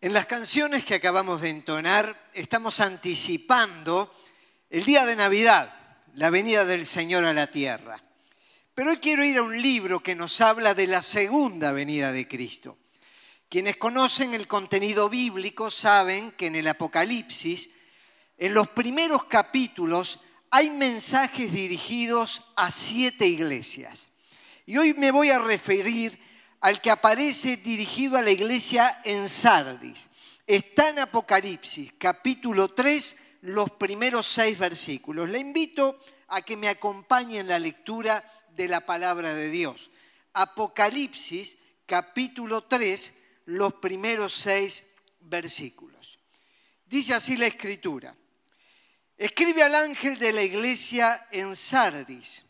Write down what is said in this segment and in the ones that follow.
En las canciones que acabamos de entonar estamos anticipando el día de Navidad, la venida del Señor a la tierra. Pero hoy quiero ir a un libro que nos habla de la segunda venida de Cristo. Quienes conocen el contenido bíblico saben que en el Apocalipsis, en los primeros capítulos, hay mensajes dirigidos a siete iglesias. Y hoy me voy a referir al que aparece dirigido a la iglesia en Sardis. Está en Apocalipsis, capítulo 3, los primeros seis versículos. Le invito a que me acompañe en la lectura de la palabra de Dios. Apocalipsis, capítulo 3, los primeros seis versículos. Dice así la escritura. Escribe al ángel de la iglesia en Sardis,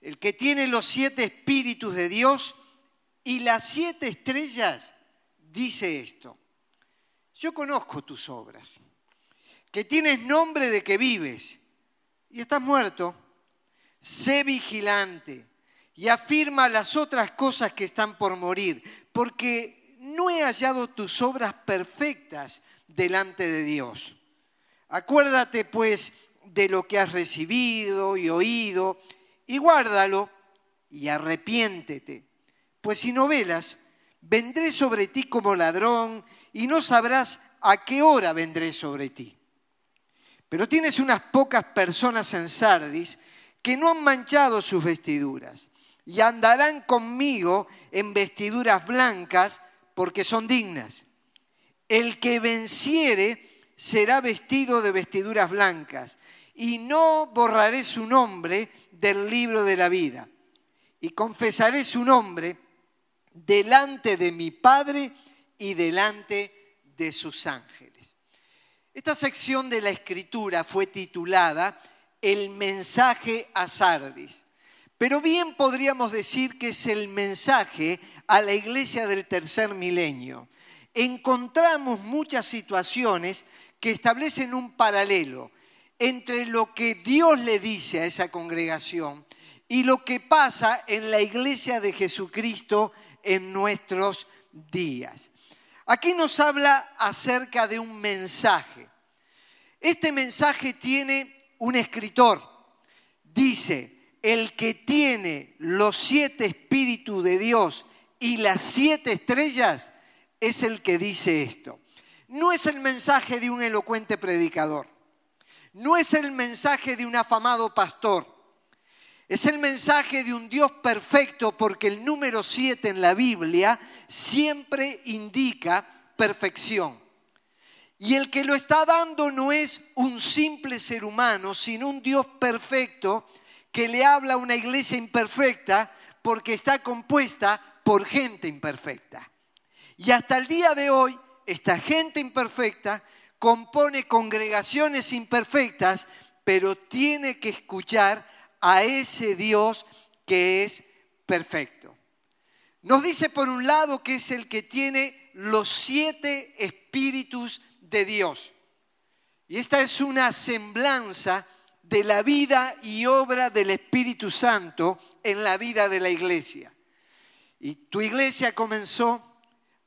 el que tiene los siete espíritus de Dios y las siete estrellas dice esto. Yo conozco tus obras, que tienes nombre de que vives y estás muerto. Sé vigilante y afirma las otras cosas que están por morir, porque no he hallado tus obras perfectas delante de Dios. Acuérdate pues de lo que has recibido y oído y guárdalo y arrepiéntete pues si no velas, vendré sobre ti como ladrón y no sabrás a qué hora vendré sobre ti. Pero tienes unas pocas personas en Sardis que no han manchado sus vestiduras y andarán conmigo en vestiduras blancas porque son dignas. El que venciere será vestido de vestiduras blancas y no borraré su nombre del libro de la vida y confesaré su nombre delante de mi Padre y delante de sus ángeles. Esta sección de la escritura fue titulada El mensaje a Sardis, pero bien podríamos decir que es el mensaje a la iglesia del tercer milenio. Encontramos muchas situaciones que establecen un paralelo entre lo que Dios le dice a esa congregación y lo que pasa en la iglesia de Jesucristo en nuestros días. Aquí nos habla acerca de un mensaje. Este mensaje tiene un escritor. Dice, el que tiene los siete espíritus de Dios y las siete estrellas es el que dice esto. No es el mensaje de un elocuente predicador. No es el mensaje de un afamado pastor es el mensaje de un Dios perfecto porque el número 7 en la Biblia siempre indica perfección. Y el que lo está dando no es un simple ser humano, sino un Dios perfecto que le habla a una iglesia imperfecta porque está compuesta por gente imperfecta. Y hasta el día de hoy, esta gente imperfecta compone congregaciones imperfectas, pero tiene que escuchar a ese Dios que es perfecto. Nos dice por un lado que es el que tiene los siete espíritus de Dios. Y esta es una semblanza de la vida y obra del Espíritu Santo en la vida de la iglesia. Y tu iglesia comenzó,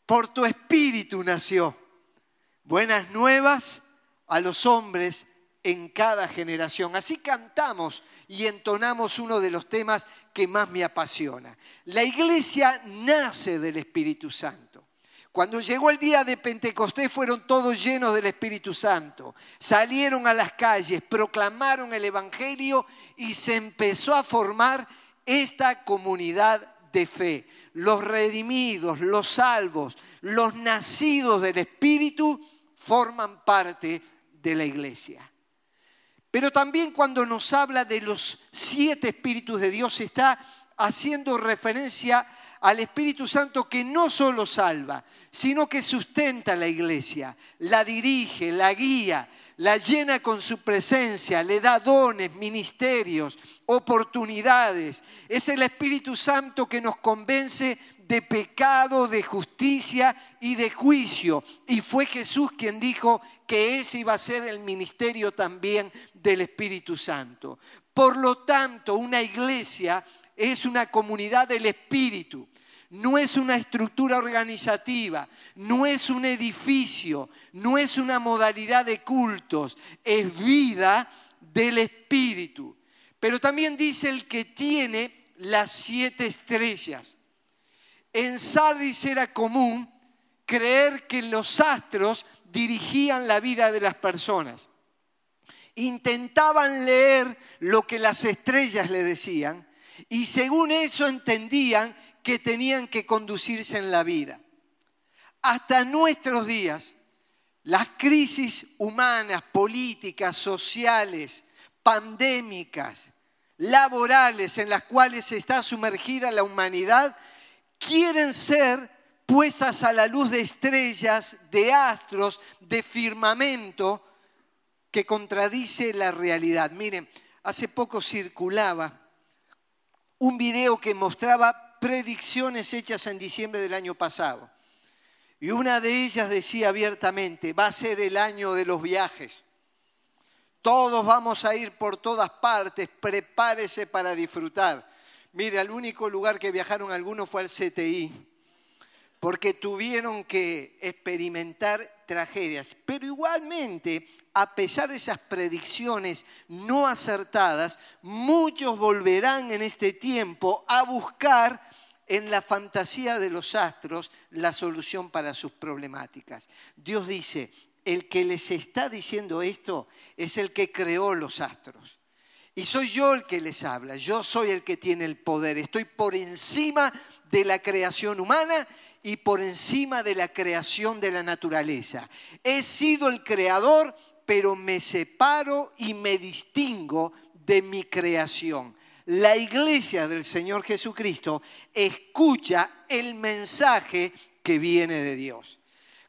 por tu espíritu nació. Buenas nuevas a los hombres en cada generación. Así cantamos y entonamos uno de los temas que más me apasiona. La iglesia nace del Espíritu Santo. Cuando llegó el día de Pentecostés fueron todos llenos del Espíritu Santo. Salieron a las calles, proclamaron el Evangelio y se empezó a formar esta comunidad de fe. Los redimidos, los salvos, los nacidos del Espíritu forman parte de la iglesia. Pero también cuando nos habla de los siete espíritus de Dios está haciendo referencia al Espíritu Santo que no solo salva, sino que sustenta la iglesia, la dirige, la guía, la llena con su presencia, le da dones, ministerios, oportunidades. Es el Espíritu Santo que nos convence de pecado, de justicia y de juicio. Y fue Jesús quien dijo que ese iba a ser el ministerio también del Espíritu Santo. Por lo tanto, una iglesia es una comunidad del Espíritu. no es una estructura organizativa, no es un edificio, no es una modalidad de cultos, es vida del Espíritu. Pero también dice el que tiene las siete estrellas. En Sardis era común creer que los astros dirigían la vida de las personas. Intentaban leer lo que las estrellas le decían y según eso entendían que tenían que conducirse en la vida. Hasta nuestros días, las crisis humanas, políticas, sociales, pandémicas, laborales en las cuales está sumergida la humanidad, quieren ser puestas a la luz de estrellas, de astros, de firmamento que contradice la realidad. Miren, hace poco circulaba un video que mostraba predicciones hechas en diciembre del año pasado. Y una de ellas decía abiertamente, va a ser el año de los viajes. Todos vamos a ir por todas partes, prepárese para disfrutar. Mire, al único lugar que viajaron algunos fue al CTI, porque tuvieron que experimentar tragedias. Pero igualmente, a pesar de esas predicciones no acertadas, muchos volverán en este tiempo a buscar en la fantasía de los astros la solución para sus problemáticas. Dios dice, el que les está diciendo esto es el que creó los astros. Y soy yo el que les habla, yo soy el que tiene el poder, estoy por encima de la creación humana y por encima de la creación de la naturaleza. He sido el creador, pero me separo y me distingo de mi creación la iglesia del Señor Jesucristo escucha el mensaje que viene de Dios.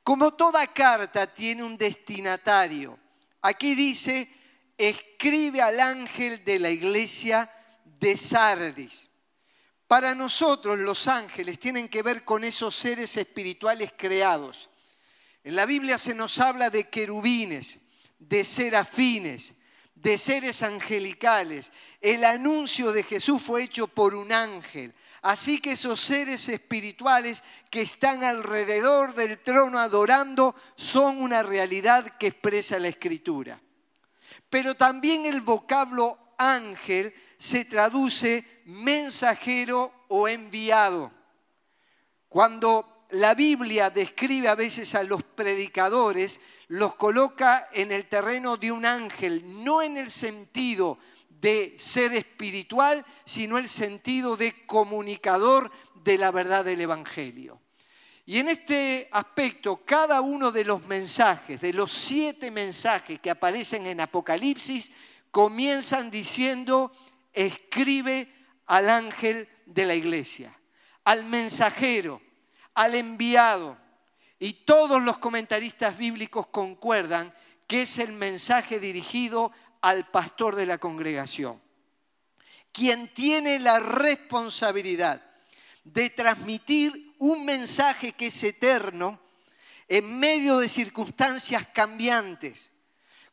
Como toda carta tiene un destinatario, aquí dice, escribe al ángel de la iglesia de Sardis. Para nosotros los ángeles tienen que ver con esos seres espirituales creados. En la Biblia se nos habla de querubines, de serafines, de seres angelicales. El anuncio de Jesús fue hecho por un ángel. Así que esos seres espirituales que están alrededor del trono adorando son una realidad que expresa la escritura. Pero también el vocablo ángel se traduce mensajero o enviado. Cuando la Biblia describe a veces a los predicadores, los coloca en el terreno de un ángel, no en el sentido de ser espiritual, sino el sentido de comunicador de la verdad del Evangelio. Y en este aspecto, cada uno de los mensajes, de los siete mensajes que aparecen en Apocalipsis, comienzan diciendo, escribe al ángel de la iglesia, al mensajero, al enviado. Y todos los comentaristas bíblicos concuerdan que es el mensaje dirigido al pastor de la congregación, quien tiene la responsabilidad de transmitir un mensaje que es eterno en medio de circunstancias cambiantes.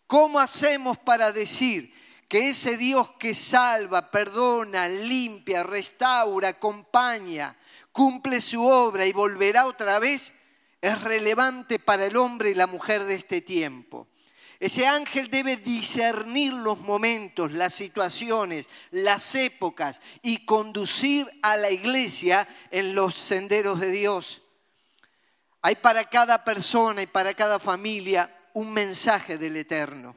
¿Cómo hacemos para decir que ese Dios que salva, perdona, limpia, restaura, acompaña, cumple su obra y volverá otra vez, es relevante para el hombre y la mujer de este tiempo. Ese ángel debe discernir los momentos, las situaciones, las épocas y conducir a la iglesia en los senderos de Dios. Hay para cada persona y para cada familia un mensaje del Eterno,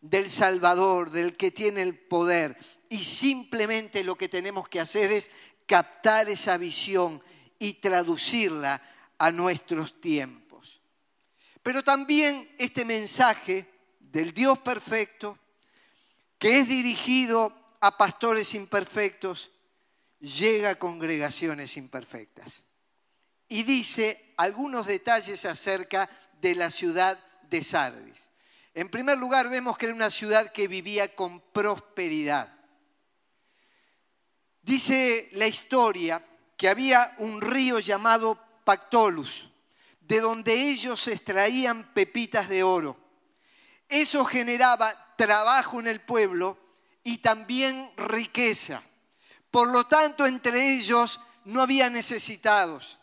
del Salvador, del que tiene el poder. Y simplemente lo que tenemos que hacer es captar esa visión y traducirla a nuestros tiempos. Pero también este mensaje del Dios perfecto, que es dirigido a pastores imperfectos, llega a congregaciones imperfectas. Y dice algunos detalles acerca de la ciudad de Sardis. En primer lugar, vemos que era una ciudad que vivía con prosperidad. Dice la historia que había un río llamado Pactolus, de donde ellos extraían pepitas de oro. Eso generaba trabajo en el pueblo y también riqueza. Por lo tanto, entre ellos no había necesitados.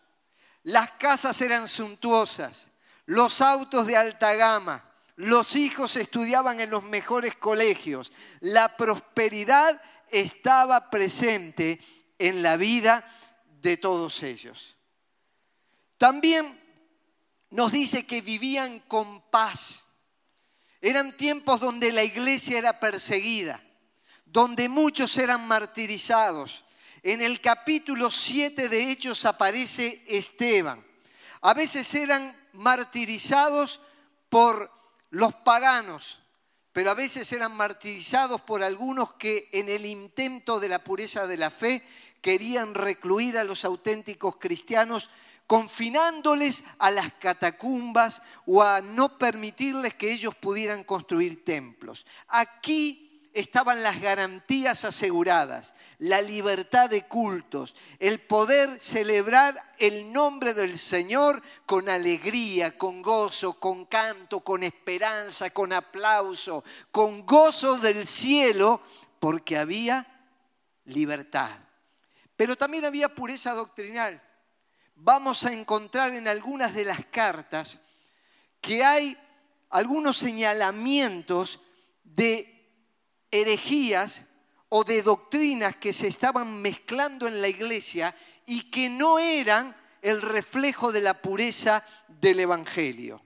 Las casas eran suntuosas, los autos de alta gama, los hijos estudiaban en los mejores colegios, la prosperidad estaba presente en la vida de todos ellos. También nos dice que vivían con paz. Eran tiempos donde la iglesia era perseguida, donde muchos eran martirizados. En el capítulo 7 de Hechos aparece Esteban. A veces eran martirizados por los paganos, pero a veces eran martirizados por algunos que en el intento de la pureza de la fe querían recluir a los auténticos cristianos confinándoles a las catacumbas o a no permitirles que ellos pudieran construir templos. Aquí estaban las garantías aseguradas, la libertad de cultos, el poder celebrar el nombre del Señor con alegría, con gozo, con canto, con esperanza, con aplauso, con gozo del cielo, porque había libertad. Pero también había pureza doctrinal vamos a encontrar en algunas de las cartas que hay algunos señalamientos de herejías o de doctrinas que se estaban mezclando en la iglesia y que no eran el reflejo de la pureza del Evangelio.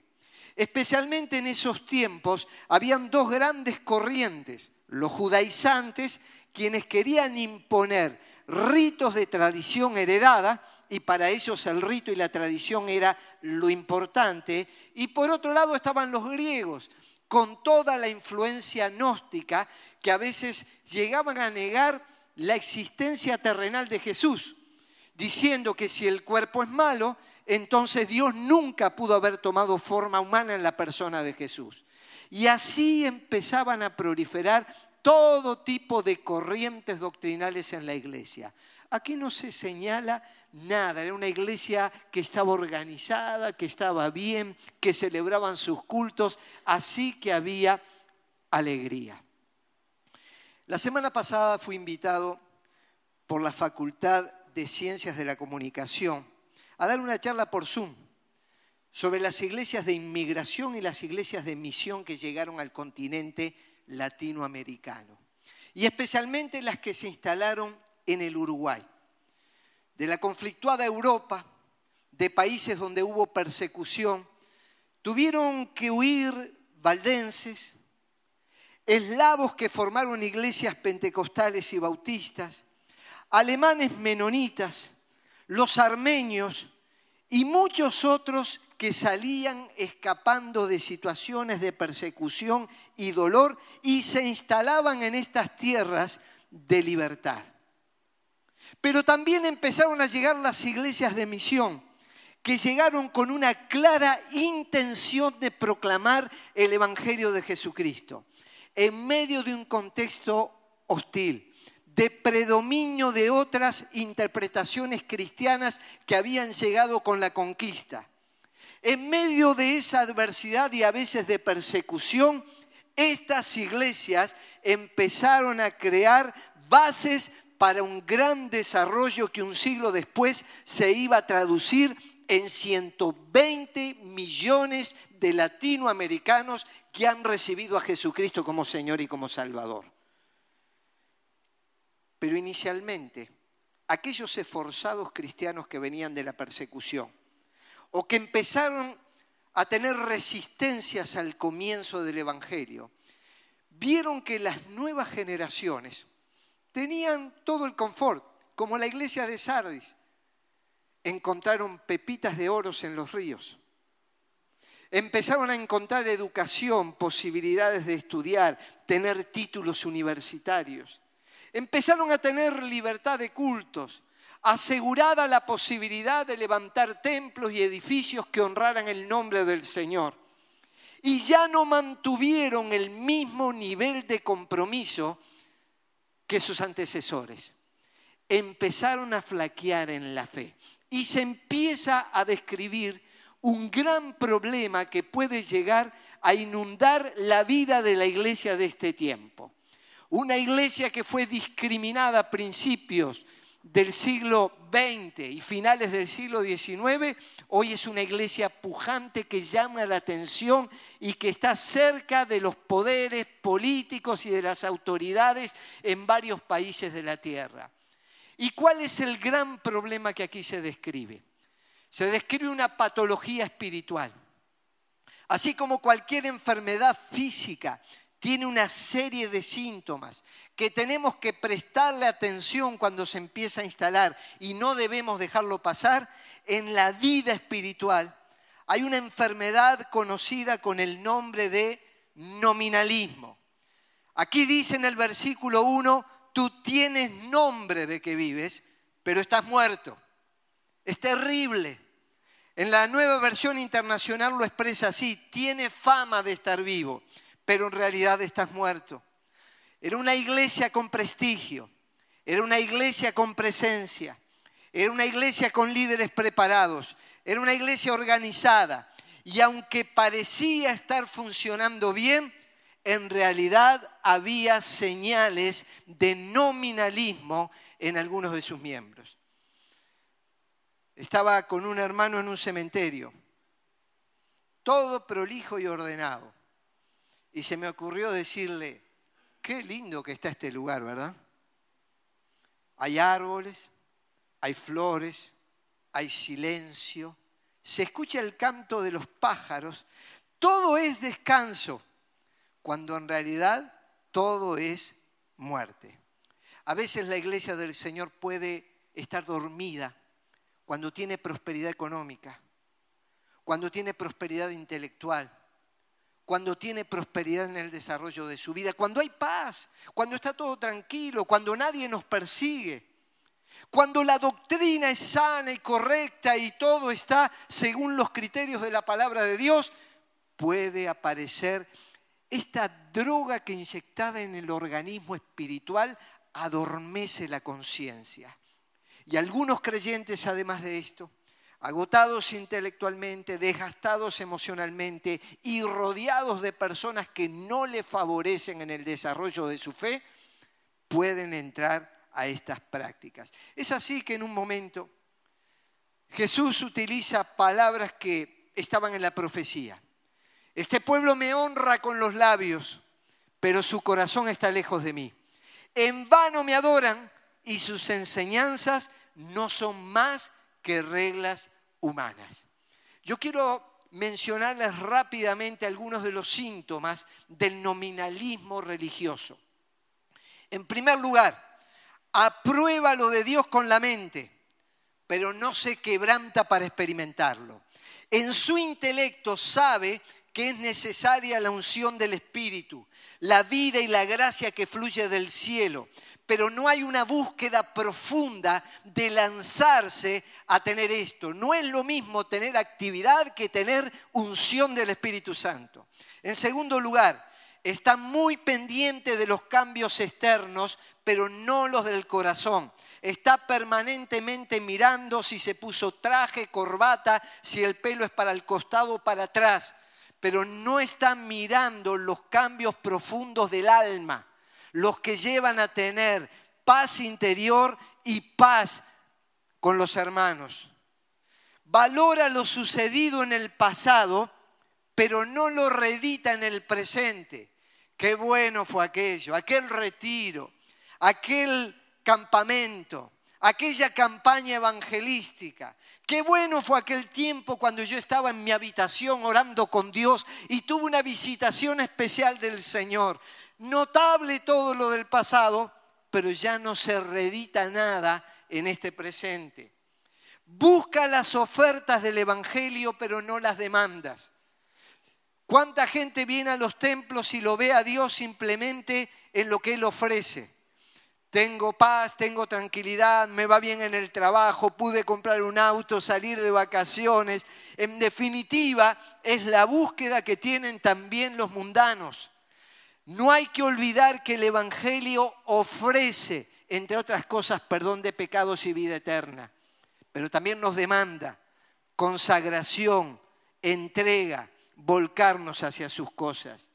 Especialmente en esos tiempos habían dos grandes corrientes, los judaizantes, quienes querían imponer ritos de tradición heredada, y para ellos el rito y la tradición era lo importante. Y por otro lado estaban los griegos, con toda la influencia gnóstica que a veces llegaban a negar la existencia terrenal de Jesús, diciendo que si el cuerpo es malo, entonces Dios nunca pudo haber tomado forma humana en la persona de Jesús. Y así empezaban a proliferar todo tipo de corrientes doctrinales en la iglesia. Aquí no se señala nada, era una iglesia que estaba organizada, que estaba bien, que celebraban sus cultos, así que había alegría. La semana pasada fui invitado por la Facultad de Ciencias de la Comunicación a dar una charla por Zoom sobre las iglesias de inmigración y las iglesias de misión que llegaron al continente latinoamericano. Y especialmente las que se instalaron en el Uruguay. De la conflictuada Europa, de países donde hubo persecución, tuvieron que huir valdenses, eslavos que formaron iglesias pentecostales y bautistas, alemanes menonitas, los armenios y muchos otros que salían escapando de situaciones de persecución y dolor y se instalaban en estas tierras de libertad. Pero también empezaron a llegar las iglesias de misión, que llegaron con una clara intención de proclamar el Evangelio de Jesucristo, en medio de un contexto hostil, de predominio de otras interpretaciones cristianas que habían llegado con la conquista. En medio de esa adversidad y a veces de persecución, estas iglesias empezaron a crear bases para un gran desarrollo que un siglo después se iba a traducir en 120 millones de latinoamericanos que han recibido a Jesucristo como Señor y como Salvador. Pero inicialmente, aquellos esforzados cristianos que venían de la persecución o que empezaron a tener resistencias al comienzo del Evangelio, vieron que las nuevas generaciones Tenían todo el confort, como la iglesia de Sardis. Encontraron pepitas de oros en los ríos. Empezaron a encontrar educación, posibilidades de estudiar, tener títulos universitarios. Empezaron a tener libertad de cultos, asegurada la posibilidad de levantar templos y edificios que honraran el nombre del Señor. Y ya no mantuvieron el mismo nivel de compromiso que sus antecesores. Empezaron a flaquear en la fe y se empieza a describir un gran problema que puede llegar a inundar la vida de la iglesia de este tiempo. Una iglesia que fue discriminada a principios del siglo XX y finales del siglo XIX, hoy es una iglesia pujante que llama la atención y que está cerca de los poderes políticos y de las autoridades en varios países de la tierra. ¿Y cuál es el gran problema que aquí se describe? Se describe una patología espiritual. Así como cualquier enfermedad física tiene una serie de síntomas que tenemos que prestarle atención cuando se empieza a instalar y no debemos dejarlo pasar, en la vida espiritual hay una enfermedad conocida con el nombre de nominalismo. Aquí dice en el versículo 1, tú tienes nombre de que vives, pero estás muerto. Es terrible. En la nueva versión internacional lo expresa así, tiene fama de estar vivo, pero en realidad estás muerto. Era una iglesia con prestigio, era una iglesia con presencia, era una iglesia con líderes preparados, era una iglesia organizada. Y aunque parecía estar funcionando bien, en realidad había señales de nominalismo en algunos de sus miembros. Estaba con un hermano en un cementerio, todo prolijo y ordenado. Y se me ocurrió decirle, Qué lindo que está este lugar, ¿verdad? Hay árboles, hay flores, hay silencio, se escucha el canto de los pájaros, todo es descanso, cuando en realidad todo es muerte. A veces la iglesia del Señor puede estar dormida cuando tiene prosperidad económica, cuando tiene prosperidad intelectual, cuando tiene prosperidad en el desarrollo de su vida, cuando hay paz, cuando está todo tranquilo, cuando nadie nos persigue, cuando la doctrina es sana y correcta y todo está según los criterios de la palabra de Dios, puede aparecer esta droga que inyectada en el organismo espiritual adormece la conciencia. Y algunos creyentes, además de esto, agotados intelectualmente, desgastados emocionalmente y rodeados de personas que no le favorecen en el desarrollo de su fe, pueden entrar a estas prácticas. Es así que en un momento Jesús utiliza palabras que estaban en la profecía. Este pueblo me honra con los labios, pero su corazón está lejos de mí. En vano me adoran y sus enseñanzas no son más que reglas humanas. Yo quiero mencionarles rápidamente algunos de los síntomas del nominalismo religioso. En primer lugar, aprueba lo de Dios con la mente, pero no se quebranta para experimentarlo. En su intelecto sabe que es necesaria la unción del Espíritu, la vida y la gracia que fluye del cielo, pero no hay una búsqueda profunda de lanzarse a tener esto. No es lo mismo tener actividad que tener unción del Espíritu Santo. En segundo lugar, está muy pendiente de los cambios externos, pero no los del corazón. Está permanentemente mirando si se puso traje, corbata, si el pelo es para el costado o para atrás, pero no está mirando los cambios profundos del alma los que llevan a tener paz interior y paz con los hermanos. Valora lo sucedido en el pasado, pero no lo redita en el presente. Qué bueno fue aquello, aquel retiro, aquel campamento, aquella campaña evangelística. Qué bueno fue aquel tiempo cuando yo estaba en mi habitación orando con Dios y tuve una visitación especial del Señor. Notable todo lo del pasado, pero ya no se redita nada en este presente. Busca las ofertas del Evangelio, pero no las demandas. ¿Cuánta gente viene a los templos y lo ve a Dios simplemente en lo que Él ofrece? Tengo paz, tengo tranquilidad, me va bien en el trabajo, pude comprar un auto, salir de vacaciones. En definitiva, es la búsqueda que tienen también los mundanos. No hay que olvidar que el Evangelio ofrece, entre otras cosas, perdón de pecados y vida eterna, pero también nos demanda consagración, entrega, volcarnos hacia sus cosas.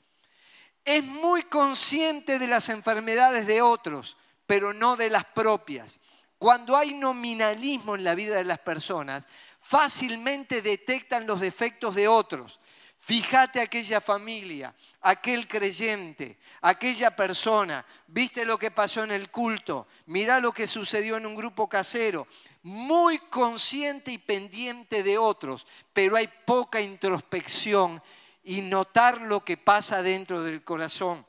Es muy consciente de las enfermedades de otros, pero no de las propias. cuando hay nominalismo en la vida de las personas, fácilmente detectan los defectos de otros. Fíjate aquella familia, aquel creyente, aquella persona, viste lo que pasó en el culto, mirá lo que sucedió en un grupo casero, muy consciente y pendiente de otros, pero hay poca introspección y notar lo que pasa dentro del corazón.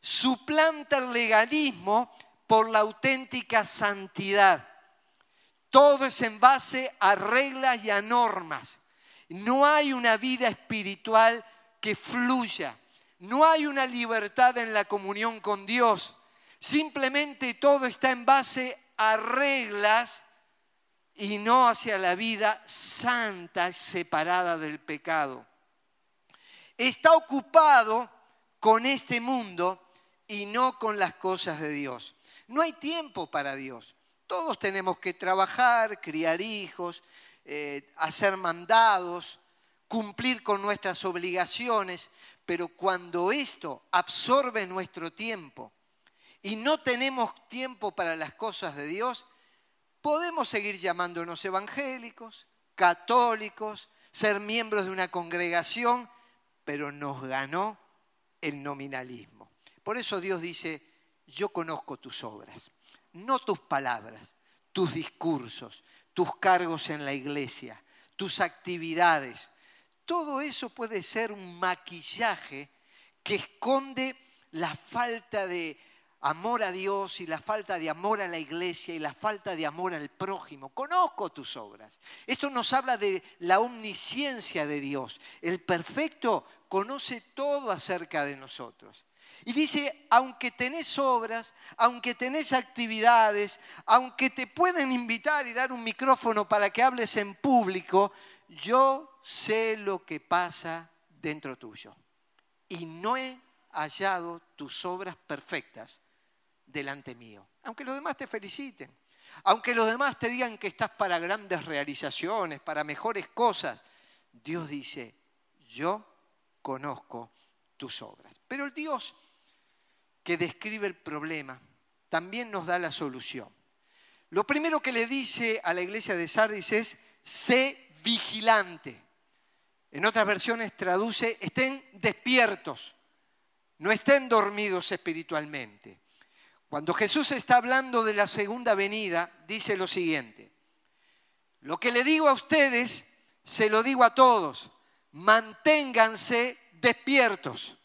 Suplanta el legalismo por la auténtica santidad. Todo es en base a reglas y a normas. No hay una vida espiritual que fluya. No hay una libertad en la comunión con Dios. Simplemente todo está en base a reglas y no hacia la vida santa separada del pecado. Está ocupado con este mundo y no con las cosas de Dios. No hay tiempo para Dios. Todos tenemos que trabajar, criar hijos, eh, hacer mandados, cumplir con nuestras obligaciones, pero cuando esto absorbe nuestro tiempo y no tenemos tiempo para las cosas de Dios, podemos seguir llamándonos evangélicos, católicos, ser miembros de una congregación, pero nos ganó el nominalismo. Por eso Dios dice, yo conozco tus obras, no tus palabras, tus discursos, tus cargos en la iglesia, tus actividades. Todo eso puede ser un maquillaje que esconde la falta de amor a Dios y la falta de amor a la iglesia y la falta de amor al prójimo. Conozco tus obras. Esto nos habla de la omnisciencia de Dios. El perfecto conoce todo acerca de nosotros. Y dice, aunque tenés obras, aunque tenés actividades, aunque te pueden invitar y dar un micrófono para que hables en público, yo sé lo que pasa dentro tuyo. Y no he hallado tus obras perfectas delante mío. Aunque los demás te feliciten, aunque los demás te digan que estás para grandes realizaciones, para mejores cosas, Dios dice, yo conozco tus obras. Pero el Dios que describe el problema, también nos da la solución. Lo primero que le dice a la iglesia de Sardis es, sé vigilante. En otras versiones traduce, estén despiertos, no estén dormidos espiritualmente. Cuando Jesús está hablando de la segunda venida, dice lo siguiente, lo que le digo a ustedes, se lo digo a todos, manténganse despiertos.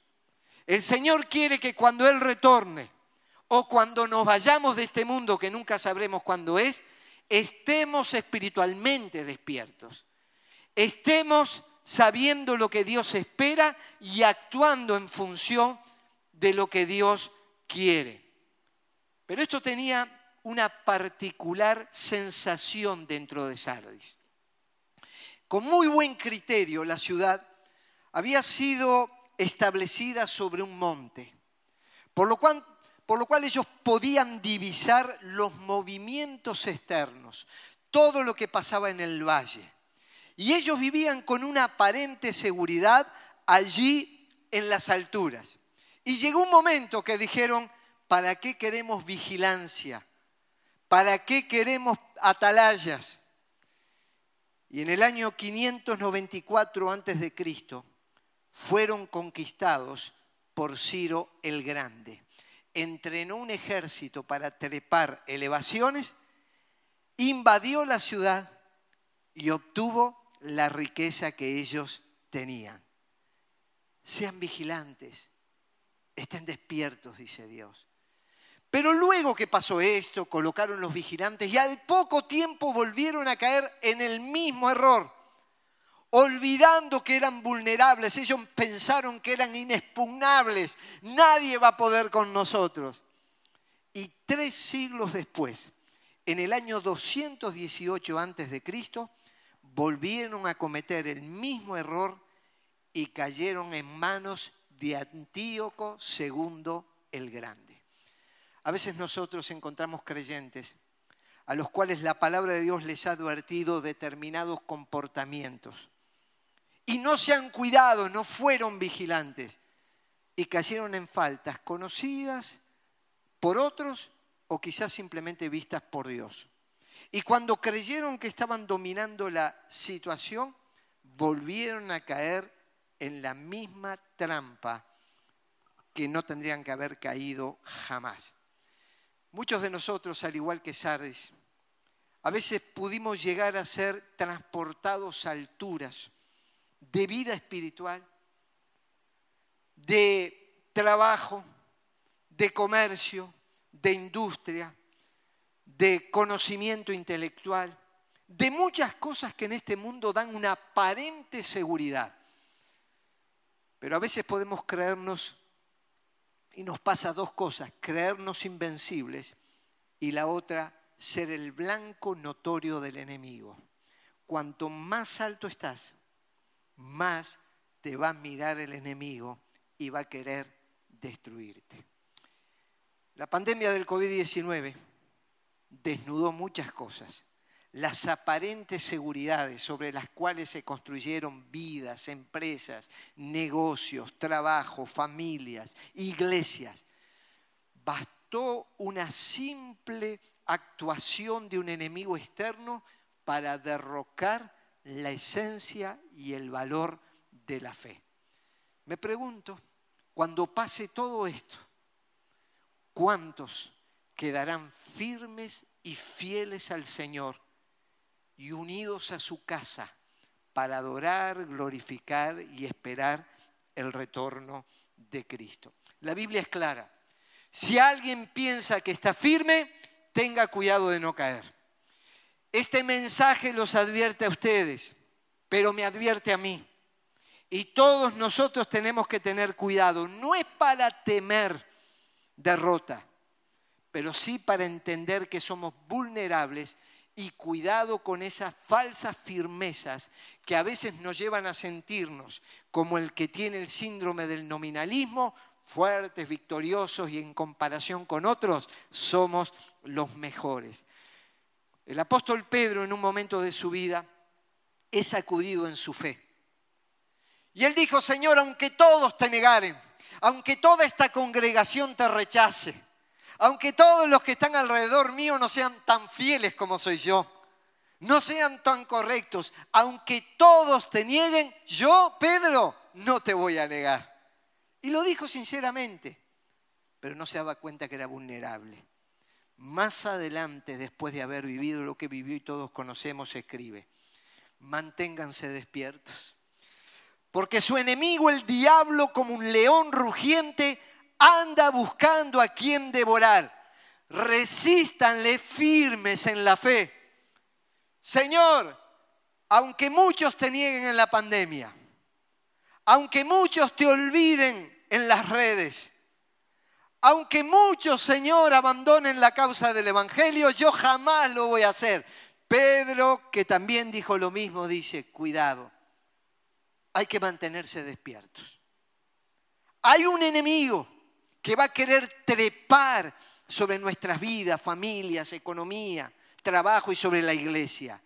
El Señor quiere que cuando Él retorne o cuando nos vayamos de este mundo, que nunca sabremos cuándo es, estemos espiritualmente despiertos. Estemos sabiendo lo que Dios espera y actuando en función de lo que Dios quiere. Pero esto tenía una particular sensación dentro de Sardis. Con muy buen criterio la ciudad había sido establecida sobre un monte, por lo, cual, ellos podían divisar los movimientos externos, todo lo que pasaba en el valle. Y ellos vivían con una aparente seguridad allí en las alturas. Y llegó un momento que dijeron, ¿para qué queremos vigilancia? ¿Para qué queremos atalayas? Y en el año 594 a.C., fueron conquistados por Ciro el Grande. Entrenó un ejército para trepar elevaciones, invadió la ciudad y obtuvo la riqueza que ellos tenían. Sean vigilantes, estén despiertos, dice Dios. Pero luego que pasó esto, colocaron los vigilantes y al poco tiempo volvieron a caer en el mismo error olvidando que eran vulnerables, ellos pensaron que eran inexpugnables, nadie va a poder con nosotros. Y tres siglos después, en el año 218 a.C., volvieron a cometer el mismo error y cayeron en manos de Antíoco II el Grande. A veces nosotros encontramos creyentes a los cuales la palabra de Dios les ha advertido determinados comportamientos y no se han cuidado, no fueron vigilantes y cayeron en faltas conocidas por otros o quizás simplemente vistas por Dios. Y cuando creyeron que estaban dominando la situación, volvieron a caer en la misma trampa que no tendrían que haber caído jamás. Muchos de nosotros, al igual que Sardis, a veces pudimos llegar a ser transportados a alturas de vida espiritual, de trabajo, de comercio, de industria, de conocimiento intelectual, de muchas cosas que en este mundo dan una aparente seguridad. Pero a veces podemos creernos, y nos pasa dos cosas, creernos invencibles y la otra, ser el blanco notorio del enemigo. Cuanto más alto estás, más te va a mirar el enemigo y va a querer destruirte. La pandemia del COVID-19 desnudó muchas cosas. Las aparentes seguridades sobre las cuales se construyeron vidas, empresas, negocios, trabajo, familias, iglesias. Bastó una simple actuación de un enemigo externo para derrocar la esencia y el valor de la fe. Me pregunto, cuando pase todo esto, ¿cuántos quedarán firmes y fieles al Señor y unidos a su casa para adorar, glorificar y esperar el retorno de Cristo? La Biblia es clara. Si alguien piensa que está firme, tenga cuidado de no caer. Este mensaje los advierte a ustedes, pero me advierte a mí. Y todos nosotros tenemos que tener cuidado. No es para temer derrota, pero sí para entender que somos vulnerables y cuidado con esas falsas firmezas que a veces nos llevan a sentirnos como el que tiene el síndrome del nominalismo, fuertes, victoriosos y en comparación con otros somos los mejores. El apóstol Pedro en un momento de su vida es sacudido en su fe. Y él dijo, Señor, aunque todos te negaren, aunque toda esta congregación te rechace, aunque todos los que están alrededor mío no sean tan fieles como soy yo, no sean tan correctos, aunque todos te nieguen, yo, Pedro, no te voy a negar. Y lo dijo sinceramente, pero no se daba cuenta que era vulnerable más adelante, después de haber vivido lo que vivió y todos conocemos, escribe, manténganse despiertos. Porque su enemigo, el diablo, como un león rugiente, anda buscando a quien devorar. Resístanle firmes en la fe. Señor, aunque muchos te nieguen en la pandemia, aunque muchos te olviden en las redes, aunque muchos, Señor, abandonen la causa del Evangelio, yo jamás lo voy a hacer. Pedro, que también dijo lo mismo, dice, cuidado, hay que mantenerse despiertos. Hay un enemigo que va a querer trepar sobre nuestras vidas, familias, economía, trabajo y sobre la iglesia.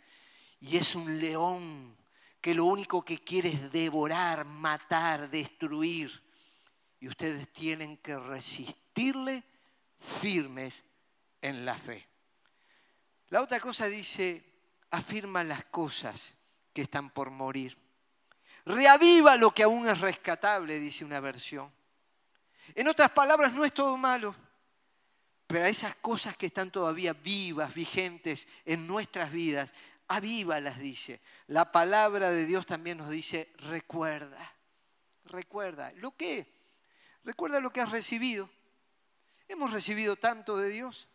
Y es un león que lo único que quiere es devorar, matar, destruir. Y ustedes tienen que resistir firmes en la fe. La otra cosa dice, afirma las cosas que están por morir. Reaviva lo que aún es rescatable, dice una versión. En otras palabras, no es todo malo, pero a esas cosas que están todavía vivas, vigentes en nuestras vidas, avívalas, dice. La palabra de Dios también nos dice, recuerda, recuerda. ¿Lo que Recuerda lo que has recibido. Hemos recibido tanto de Dios.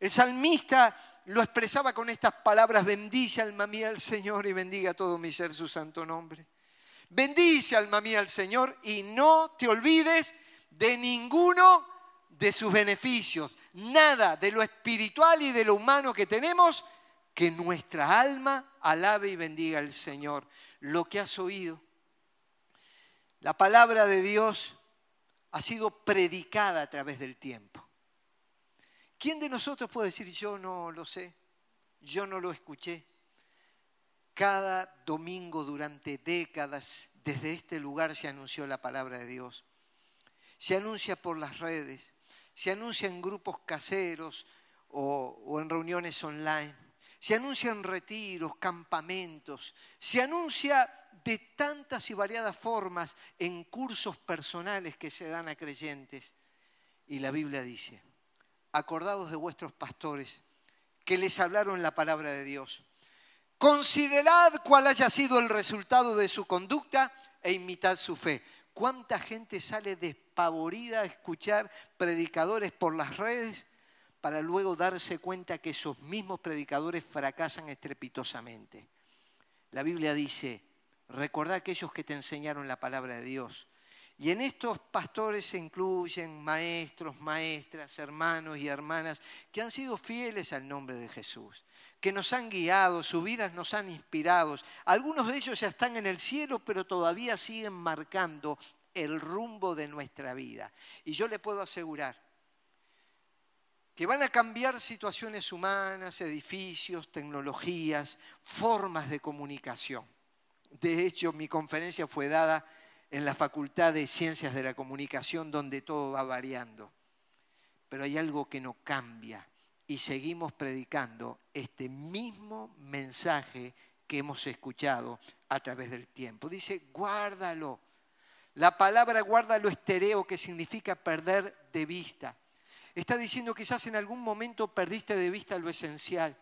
El salmista lo expresaba con estas palabras, bendice alma mía al Señor y bendiga todo mi ser su santo nombre. Bendice alma mía al Señor y no te olvides de ninguno de sus beneficios, nada de lo espiritual y de lo humano que tenemos, que nuestra alma alabe y bendiga al Señor. Lo que has oído, la palabra de Dios ha sido predicada a través del tiempo. ¿Quién de nosotros puede decir yo no lo sé? Yo no lo escuché. Cada domingo durante décadas desde este lugar se anunció la palabra de Dios. Se anuncia por las redes, se anuncia en grupos caseros o, o en reuniones online, se anuncia en retiros, campamentos, se anuncia de tantas y variadas formas en cursos personales que se dan a creyentes. Y la Biblia dice, acordados de vuestros pastores que les hablaron la palabra de Dios. Considerad cuál haya sido el resultado de su conducta e imitad su fe. ¿Cuánta gente sale despavorida a escuchar predicadores por las redes para luego darse cuenta que esos mismos predicadores fracasan estrepitosamente? La Biblia dice, recordad aquellos que te enseñaron la palabra de Dios. Y en estos pastores se incluyen maestros, maestras, hermanos y hermanas que han sido fieles al nombre de Jesús, que nos han guiado, sus vidas nos han inspirado. Algunos de ellos ya están en el cielo, pero todavía siguen marcando el rumbo de nuestra vida. Y yo le puedo asegurar que van a cambiar situaciones humanas, edificios, tecnologías, formas de comunicación. De hecho, mi conferencia fue dada en la Facultad de Ciencias de la Comunicación, donde todo va variando. Pero hay algo que no cambia y seguimos predicando este mismo mensaje que hemos escuchado a través del tiempo. Dice, guárdalo. La palabra guárdalo estereo, que significa perder de vista. Está diciendo quizás en algún momento perdiste de vista lo esencial.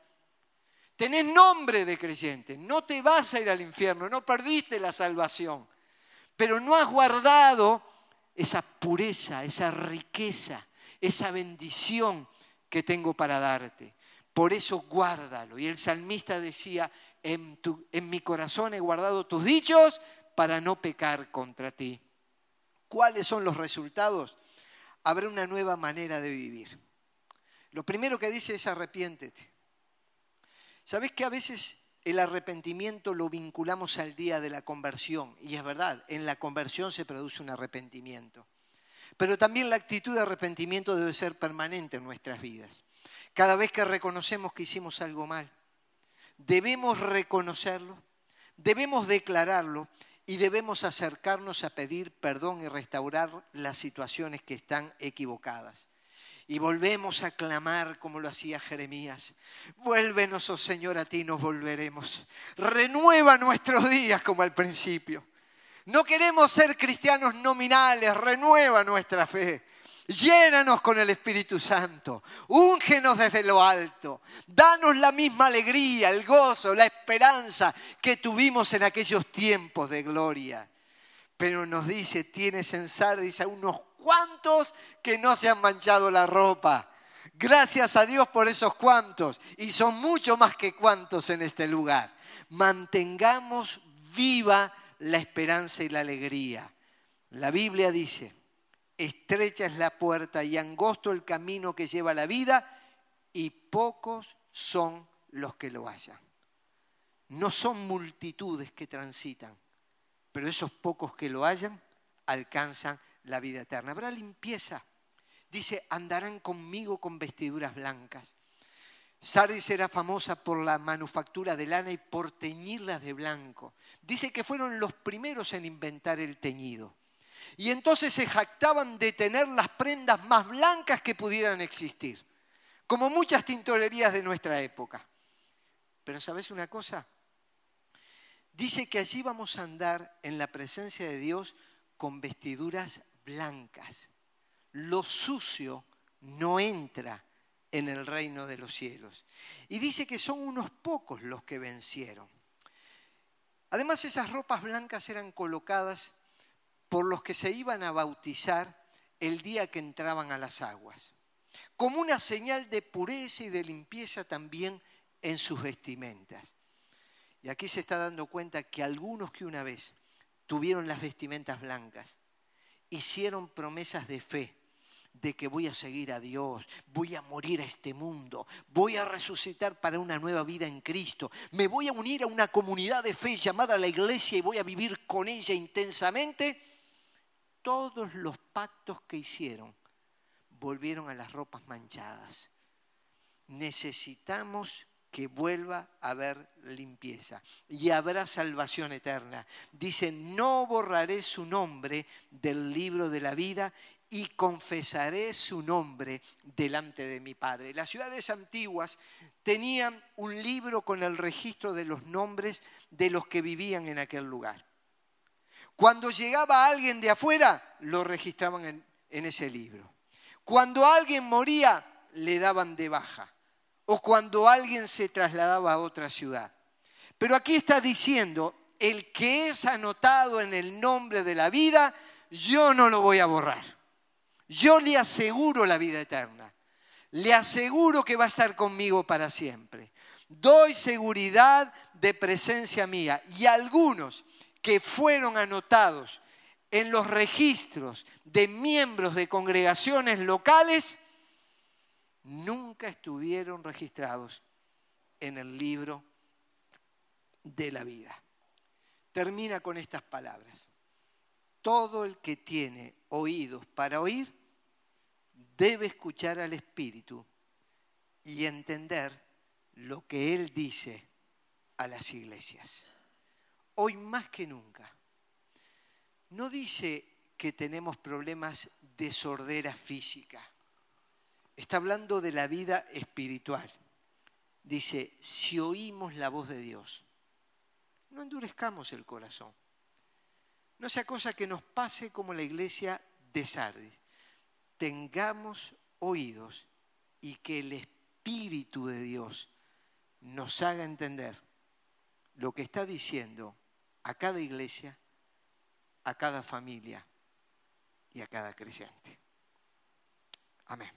Tenés nombre de creyente, no te vas a ir al infierno, no perdiste la salvación pero no has guardado esa pureza, esa riqueza, esa bendición que tengo para darte. Por eso guárdalo. Y el salmista decía, en, mi corazón he guardado tus dichos para no pecar contra ti. ¿Cuáles son los resultados? Habrá una nueva manera de vivir. Lo primero que dice es arrepiéntete. ¿Sabes que a veces el arrepentimiento lo vinculamos al día de la conversión. Y es verdad, en la conversión se produce un arrepentimiento. Pero también la actitud de arrepentimiento debe ser permanente en nuestras vidas. Cada vez que reconocemos que hicimos algo mal, debemos reconocerlo, debemos declararlo y debemos acercarnos a pedir perdón y restaurar las situaciones que están equivocadas. Y volvemos a clamar como lo hacía Jeremías. Vuélvenos, oh Señor, a ti nos volveremos. Renueva nuestros días como al principio. No queremos ser cristianos nominales, renueva nuestra fe. Llénanos con el Espíritu Santo, úngenos desde lo alto, danos la misma alegría, el gozo, la esperanza que tuvimos en aquellos tiempos de gloria. Pero nos dice, tienes en Sardis a unos cuantos que no se han manchado la ropa. Gracias a Dios por esos cuantos. Y son mucho más que cuantos en este lugar. Mantengamos viva la esperanza y la alegría. La Biblia dice, estrecha es la puerta y angosto el camino que lleva la vida y pocos son los que lo hallan. No son multitudes que transitan, pero esos pocos que lo hallan alcanzan la vida eterna. Habrá limpieza. Dice, andarán conmigo con vestiduras blancas. Sardis era famosa por la manufactura de lana y por teñirlas de blanco. Dice que fueron los primeros en inventar el teñido. Y entonces se jactaban de tener las prendas más blancas que pudieran existir, como muchas tintorerías de nuestra época. Pero ¿sabes una cosa? Dice que allí vamos a andar en la presencia de Dios con vestiduras blancas. Lo sucio no entra en el reino de los cielos. Y dice que son unos pocos los que vencieron. Además, esas ropas blancas eran colocadas por los que se iban a bautizar el día que entraban a las aguas, como una señal de pureza y de limpieza también en sus vestimentas. Y aquí se está dando cuenta que algunos que una vez tuvieron las vestimentas blancas, hicieron promesas de fe, de que voy a seguir a Dios, voy a morir a este mundo, voy a resucitar para una nueva vida en Cristo, me voy a unir a una comunidad de fe llamada la iglesia y voy a vivir con ella intensamente, todos los pactos que hicieron volvieron a las ropas manchadas. Necesitamos que vuelva a haber limpieza y habrá salvación eterna. Dice, no borraré su nombre del libro de la vida y confesaré su nombre delante de mi Padre. Las ciudades antiguas tenían un libro con el registro de los nombres de los que vivían en aquel lugar. Cuando llegaba alguien de afuera, lo registraban en, en ese libro. Cuando alguien moría, le daban de baja. O cuando alguien se trasladaba a otra ciudad. Pero aquí está diciendo, el que es anotado en el nombre de la vida, yo no lo voy a borrar. Yo le aseguro la vida eterna. Le aseguro que va a estar conmigo para siempre. Doy seguridad de presencia mía. Y algunos que fueron anotados en los registros de miembros de congregaciones locales, nunca estuvieron registrados en el libro de la vida. Termina con estas palabras. Todo el que tiene oídos para oír, debe escuchar al Espíritu y entender lo que Él dice a las iglesias. Hoy más que nunca, no dice que tenemos problemas de sordera física. Está hablando de la vida espiritual. Dice, si oímos la voz de Dios, no endurezcamos el corazón. No sea cosa que nos pase como la iglesia de Sardis tengamos oídos y que el Espíritu de Dios nos haga entender lo que está diciendo a cada iglesia, a cada familia y a cada creyente. Amén.